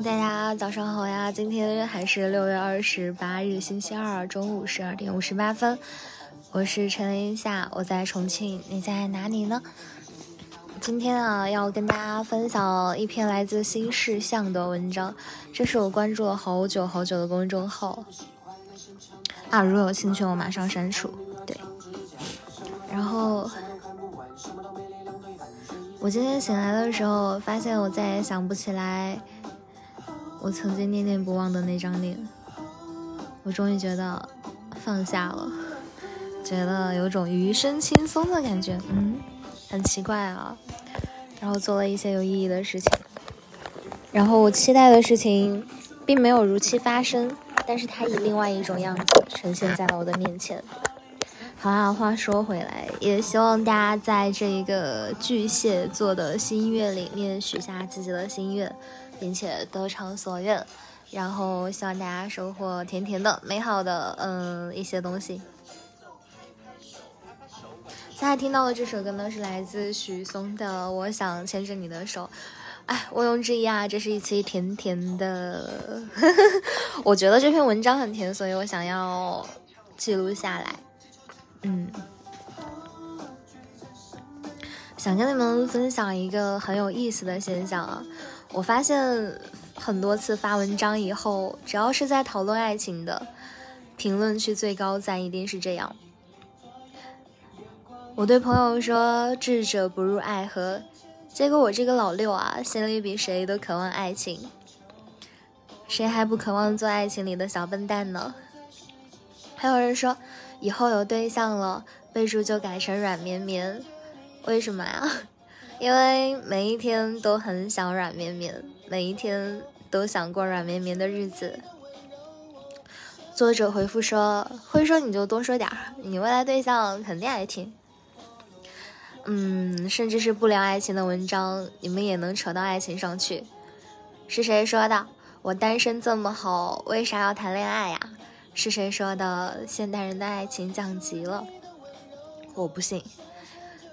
大家早上好呀！今天还是六月二十八日，星期二，中午十二点五十八分。我是陈林夏，我在重庆，你在哪里呢？今天啊，要跟大家分享一篇来自新事项的文章，这是我关注了好久好久的公众号啊。如果有兴趣，我马上删除。对，然后。我今天醒来的时候，发现我再也想不起来我曾经念念不忘的那张脸。我终于觉得放下了，觉得有种余生轻松的感觉。嗯，很奇怪啊。然后做了一些有意义的事情，然后我期待的事情并没有如期发生，但是它以另外一种样子呈现在了我的面前。好啊，话说回来，也希望大家在这一个巨蟹座的新月里面许下自己的心愿，并且得偿所愿，然后希望大家收获甜甜的、美好的，嗯，一些东西。现在听到的这首歌呢，是来自许嵩的《我想牵着你的手》。哎，毋庸置疑啊，这是一期甜甜的。我觉得这篇文章很甜，所以我想要记录下来。嗯，想跟你们分享一个很有意思的现象啊！我发现很多次发文章以后，只要是在讨论爱情的，评论区最高赞一定是这样。我对朋友说“智者不入爱河”，结果我这个老六啊，心里比谁都渴望爱情。谁还不渴望做爱情里的小笨蛋呢？还有人说。以后有对象了，备注就改成软绵绵。为什么呀？因为每一天都很想软绵绵，每一天都想过软绵绵的日子。作者回复说：“会说你就多说点儿，你未来对象肯定爱听。”嗯，甚至是不聊爱情的文章，你们也能扯到爱情上去。是谁说的？我单身这么好，为啥要谈恋爱呀？是谁说的？现代人的爱情降级了？我不信。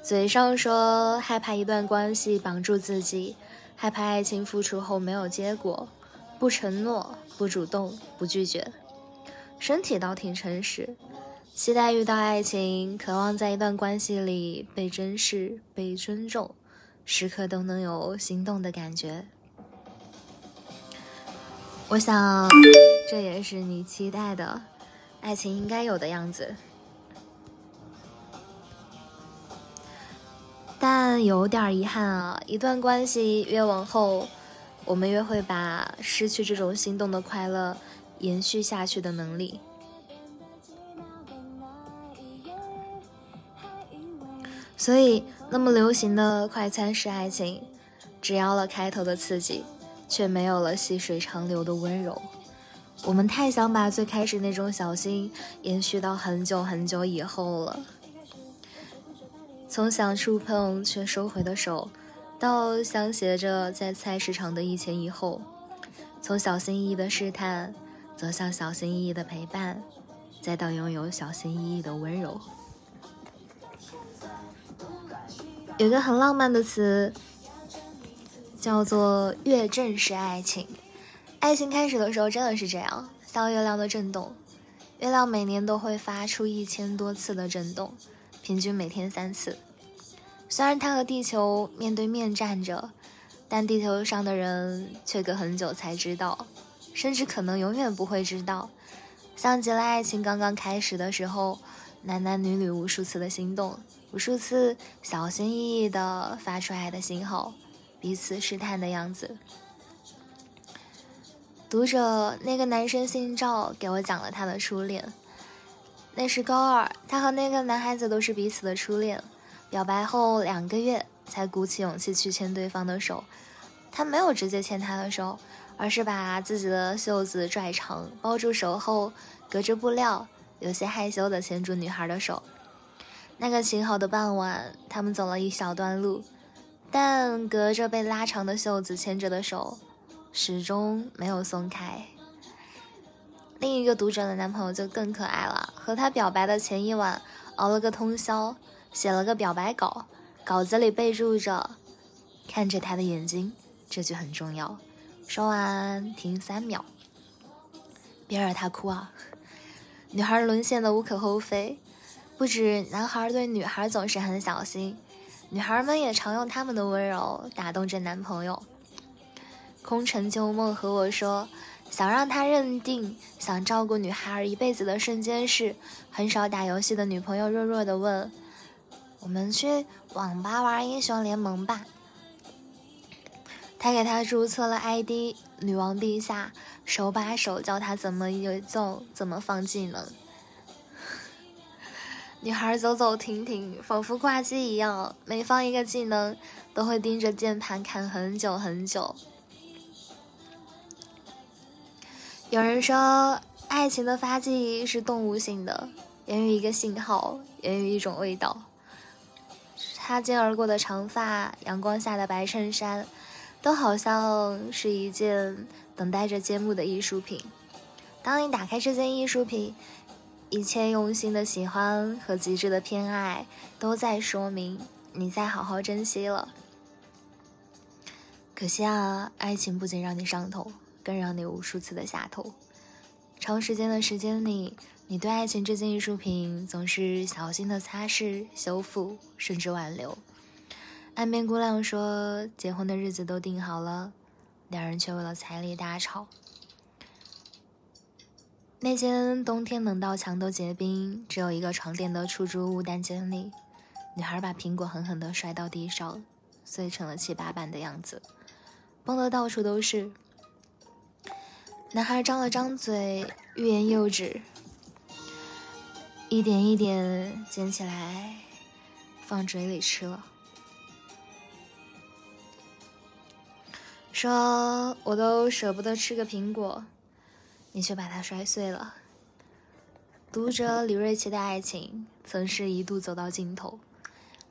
嘴上说害怕一段关系绑住自己，害怕爱情付出后没有结果，不承诺，不主动，不拒绝。身体倒挺诚实，期待遇到爱情，渴望在一段关系里被珍视、被尊重，时刻都能有心动的感觉。我想，这也是你期待的爱情应该有的样子。但有点遗憾啊，一段关系越往后，我们越会把失去这种心动的快乐延续下去的能力。所以，那么流行的快餐式爱情，只要了开头的刺激。却没有了细水长流的温柔。我们太想把最开始那种小心延续到很久很久以后了。从想触碰却收回的手，到相携着在菜市场的一前一后；从小心翼翼的试探，走向小心翼翼的陪伴，再到拥有小心翼翼的温柔。有个很浪漫的词。叫做月正式爱情，爱情开始的时候真的是这样，像月亮的震动。月亮每年都会发出一千多次的震动，平均每天三次。虽然他和地球面对面站着，但地球上的人却隔很久才知道，甚至可能永远不会知道。像极了爱情刚刚开始的时候，男男女女无数次的心动，无数次小心翼翼地发出爱的信号。彼此试探的样子。读者，那个男生姓赵，给我讲了他的初恋。那是高二，他和那个男孩子都是彼此的初恋。表白后两个月，才鼓起勇气去牵对方的手。他没有直接牵她的手，而是把自己的袖子拽长，包住手后，隔着布料，有些害羞地牵住女孩的手。那个晴好的傍晚，他们走了一小段路。但隔着被拉长的袖子牵着的手，始终没有松开。另一个读者的男朋友就更可爱了，和他表白的前一晚，熬了个通宵，写了个表白稿，稿子里备注着：“看着他的眼睛，这句很重要。说完停三秒，别惹他哭啊！女孩沦陷的无可厚非，不止男孩对女孩总是很小心，女孩们也常用他们的温柔打动着男朋友。空城旧梦和我说，想让他认定想照顾女孩一辈子的瞬间是很少打游戏的女朋友弱弱的问：“我们去网吧玩英雄联盟吧。”他给他注册了 ID“ 女王陛下”，手把手教他怎么游走，怎么放技能。女孩走走停停，仿佛挂机一样，每放一个技能，都会盯着键盘看很久很久。有人说，爱情的发迹是动物性的，源于一个信号，源于一种味道。擦肩而过的长发，阳光下的白衬衫。都好像是一件等待着揭幕的艺术品。当你打开这件艺术品，一切用心的喜欢和极致的偏爱，都在说明你在好好珍惜了。可惜啊，爱情不仅让你上头，更让你无数次的下头。长时间的时间里，你对爱情这件艺术品总是小心的擦拭、修复，甚至挽留。岸边姑娘说：“结婚的日子都定好了，两人却为了彩礼大吵。那间冬天冷到墙都结冰、只有一个床垫的出租屋单间里，女孩把苹果狠狠地摔到地上，碎成了七八瓣的样子，崩得到处都是。男孩张了张嘴，欲言又止，一点一点捡起来，放嘴里吃了。”说我都舍不得吃个苹果，你却把它摔碎了。读者李瑞奇的爱情曾是一度走到尽头，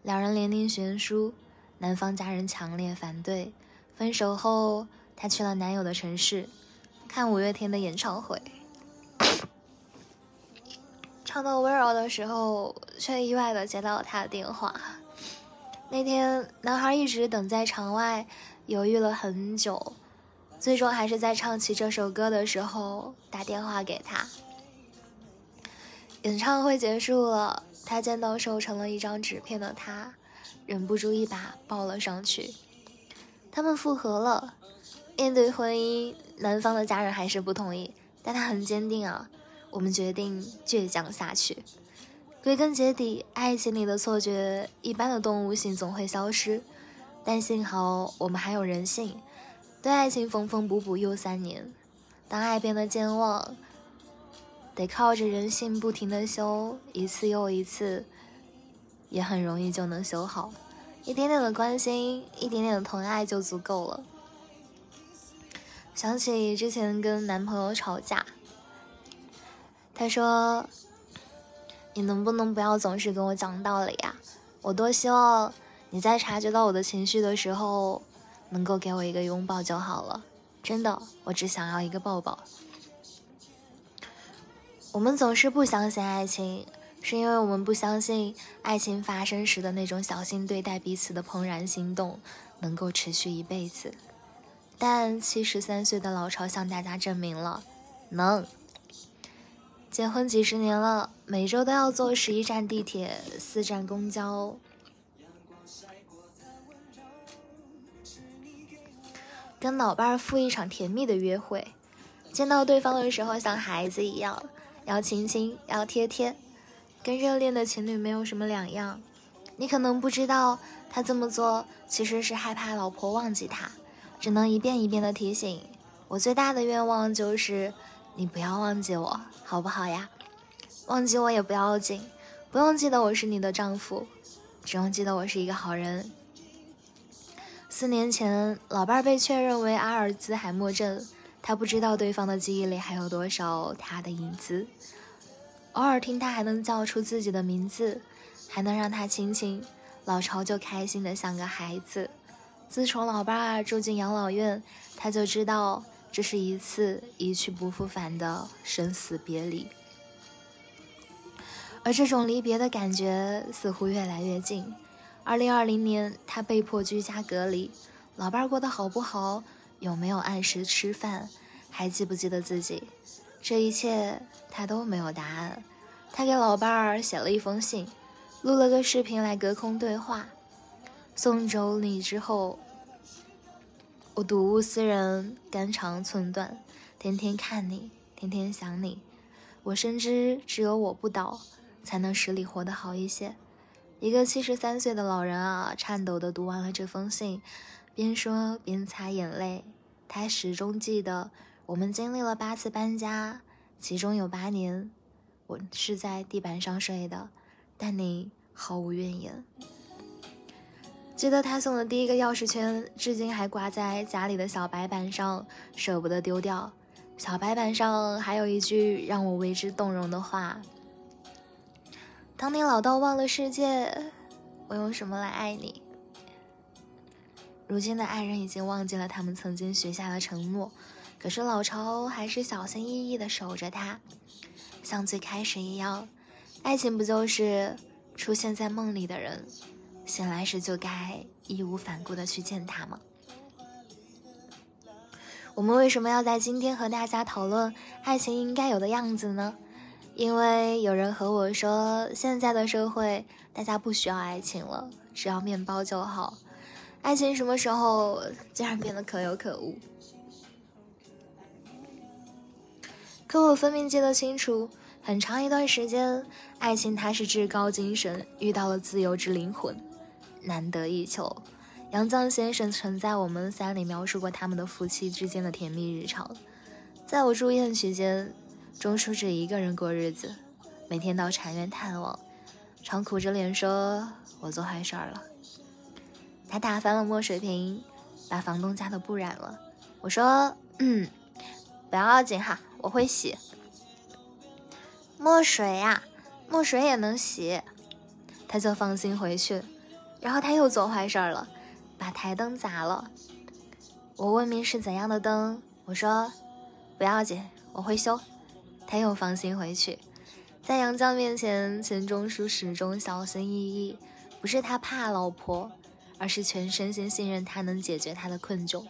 两人年龄悬殊，男方家人强烈反对。分手后，她去了男友的城市，看五月天的演唱会。唱到温柔的时候，却意外的接到了他的电话。那天，男孩一直等在场外。犹豫了很久，最终还是在唱起这首歌的时候打电话给他。演唱会结束了，他见到瘦成了一张纸片的他，忍不住一把抱了上去。他们复合了。面对婚姻，男方的家人还是不同意，但他很坚定啊。我们决定倔强下去。归根结底，爱情里的错觉，一般的动物性总会消失。但幸好我们还有人性，对爱情缝缝补补又三年。当爱变得健忘，得靠着人性不停的修，一次又一次，也很容易就能修好。一点点的关心，一点点的疼爱就足够了。想起之前跟男朋友吵架，他说：“你能不能不要总是跟我讲道理呀？我多希望。”你在察觉到我的情绪的时候，能够给我一个拥抱就好了。真的，我只想要一个抱抱。我们总是不相信爱情，是因为我们不相信爱情发生时的那种小心对待彼此的怦然心动能够持续一辈子。但七十三岁的老巢向大家证明了，能。结婚几十年了，每周都要坐十一站地铁，四站公交。跟老伴儿赴一场甜蜜的约会，见到对方的时候像孩子一样，要亲亲，要贴贴，跟热恋的情侣没有什么两样。你可能不知道，他这么做其实是害怕老婆忘记他，只能一遍一遍的提醒。我最大的愿望就是你不要忘记我，好不好呀？忘记我也不要紧，不用记得我是你的丈夫，只用记得我是一个好人。四年前，老伴儿被确认为阿尔兹海默症，他不知道对方的记忆里还有多少他的影子。偶尔听他还能叫出自己的名字，还能让他亲亲，老巢就开心的像个孩子。自从老伴儿住进养老院，他就知道这是一次一去不复返的生死别离。而这种离别的感觉似乎越来越近。二零二零年，他被迫居家隔离，老伴儿过得好不好，有没有按时吃饭，还记不记得自己，这一切他都没有答案。他给老伴儿写了一封信，录了个视频来隔空对话。送走你之后，我睹物思人，肝肠寸断，天天看你，天天想你。我深知只有我不倒，才能使你活得好一些。一个七十三岁的老人啊，颤抖地读完了这封信，边说边擦眼泪。他始终记得，我们经历了八次搬家，其中有八年，我是在地板上睡的，但你毫无怨言。记得他送的第一个钥匙圈，至今还挂在家里的小白板上，舍不得丢掉。小白板上还有一句让我为之动容的话：“当你老到忘了世界，我用什么来爱你？”如今的爱人已经忘记了他们曾经许下的承诺，可是老巢还是小心翼翼地守着他，像最开始一样。爱情不就是出现在梦里的人？醒来时就该义无反顾地去见他吗？我们为什么要在今天和大家讨论爱情应该有的样子呢？因为有人和我说，现在的社会大家不需要爱情了，只要面包就好。爱情什么时候竟然变得可有可无？可我分明记得清楚，很长一段时间，爱情它是至高精神遇到了自由之灵魂。难得一求，杨绛先生曾在《我们三》里描述过他们的夫妻之间的甜蜜日常。在我住院期间，钟书只一个人过日子，每天到禅院探望，常苦着脸说：“我做坏事儿了。”他打翻了墨水瓶，把房东家的布染了。我说：“嗯，不要紧哈，我会洗。”墨水呀，墨水也能洗，他就放心回去。然后他又做坏事了，把台灯砸了。我问明是怎样的灯，我说不要紧，我会修。他又放心回去。在杨绛面前，钱钟书始终小心翼翼，不是他怕老婆，而是全身心信任他能解决他的困窘。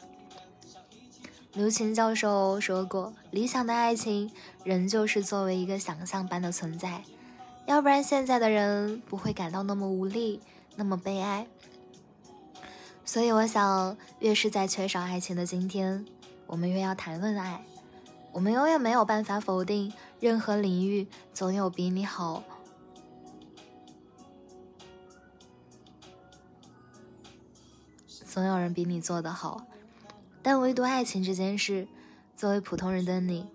刘擎教授说过，理想的爱情仍旧是作为一个想象般的存在，要不然现在的人不会感到那么无力。那么悲哀，所以我想，越是在缺少爱情的今天，我们越要谈论爱。我们永远没有办法否定，任何领域总有比你好，总有人比你做得好。但唯独爱情这件事，作为普通人的你，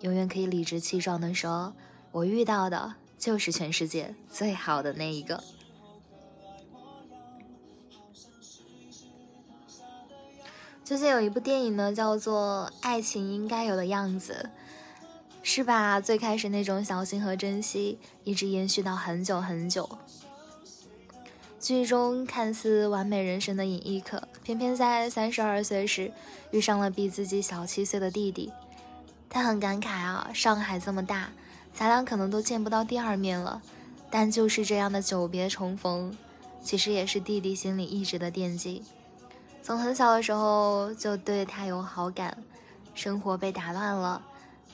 永远可以理直气壮地说：“我遇到的就是全世界最好的那一个。”最近有一部电影呢，叫做《爱情应该有的样子》，是把最开始那种小心和珍惜，一直延续到很久很久。剧中看似完美人生的尹亦可，偏偏在三十二岁时遇上了比自己小七岁的弟弟。他很感慨啊，上海这么大，咱俩可能都见不到第二面了。但就是这样的久别重逢，其实也是弟弟心里一直的惦记。从很小的时候就对他有好感，生活被打乱了，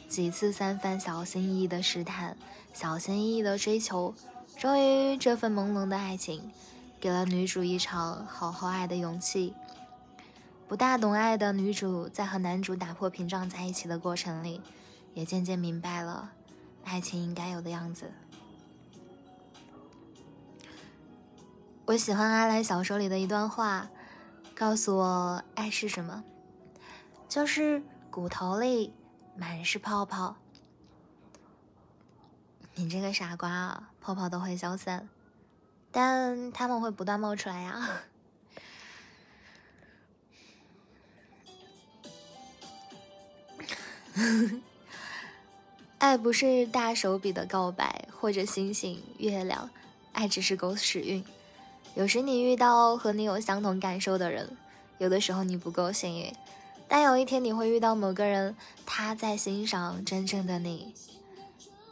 几次三番小心翼翼的试探，小心翼翼的追求，终于这份朦胧的爱情，给了女主一场好好爱的勇气。不大懂爱的女主，在和男主打破屏障在一起的过程里，也渐渐明白了爱情应该有的样子。我喜欢阿来小说里的一段话。告诉我，爱是什么？就是骨头里满是泡泡。你这个傻瓜啊！泡泡都会消散，但他们会不断冒出来呀。爱不是大手笔的告白，或者星星、月亮，爱只是狗屎运。有时你遇到和你有相同感受的人，有的时候你不够幸运，但有一天你会遇到某个人，他在欣赏真正的你。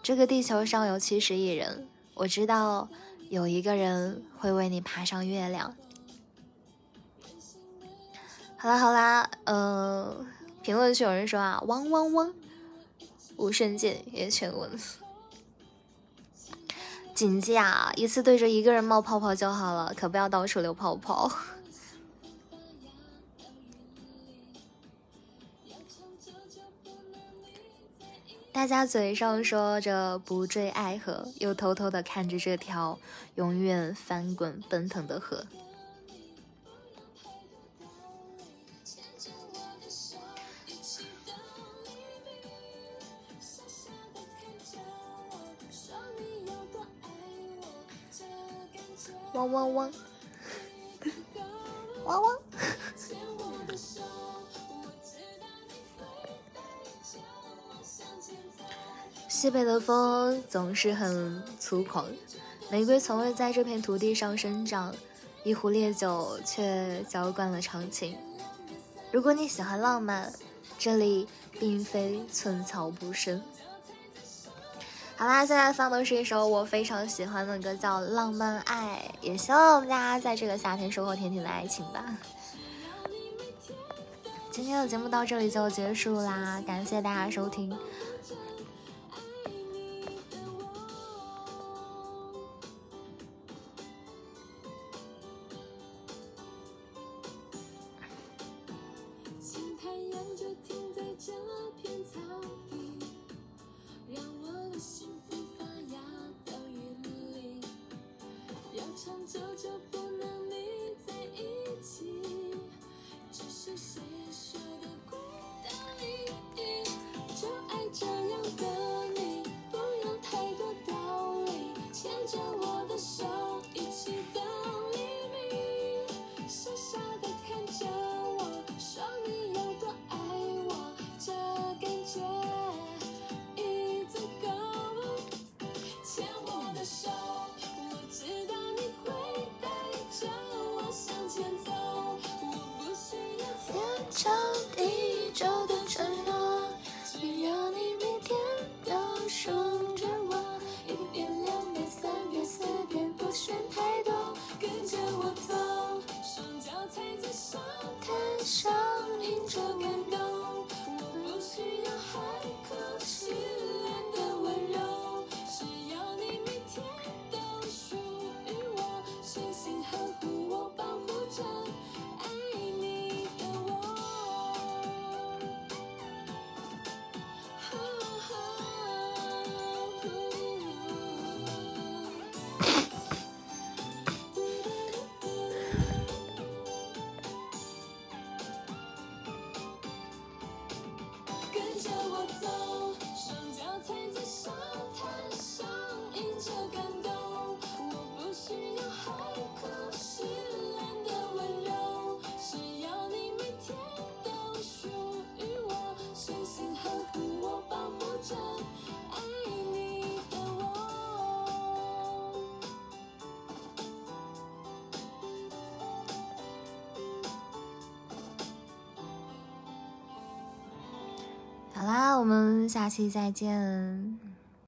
这个地球上有七十亿人，我知道有一个人会为你爬上月亮。好啦好啦，呃，评论区有人说啊，汪汪汪，无声键也全文。谨记啊，一次对着一个人冒泡泡就好了，可不要到处留泡泡。大家嘴上说着不坠爱河，又偷偷的看着这条永远翻滚奔腾的河。汪汪汪，汪汪。西北的风总是很粗犷，玫瑰从未在这片土地上生长，一壶烈酒却浇灌了长情。如果你喜欢浪漫，这里并非寸草不生。好啦，现在放的是一首我非常喜欢的歌，叫《浪漫爱》，也希望我们大家在这个夏天收获甜甜的爱情吧。今天的节目到这里就结束啦，感谢大家收听。好啦，我们下期再见。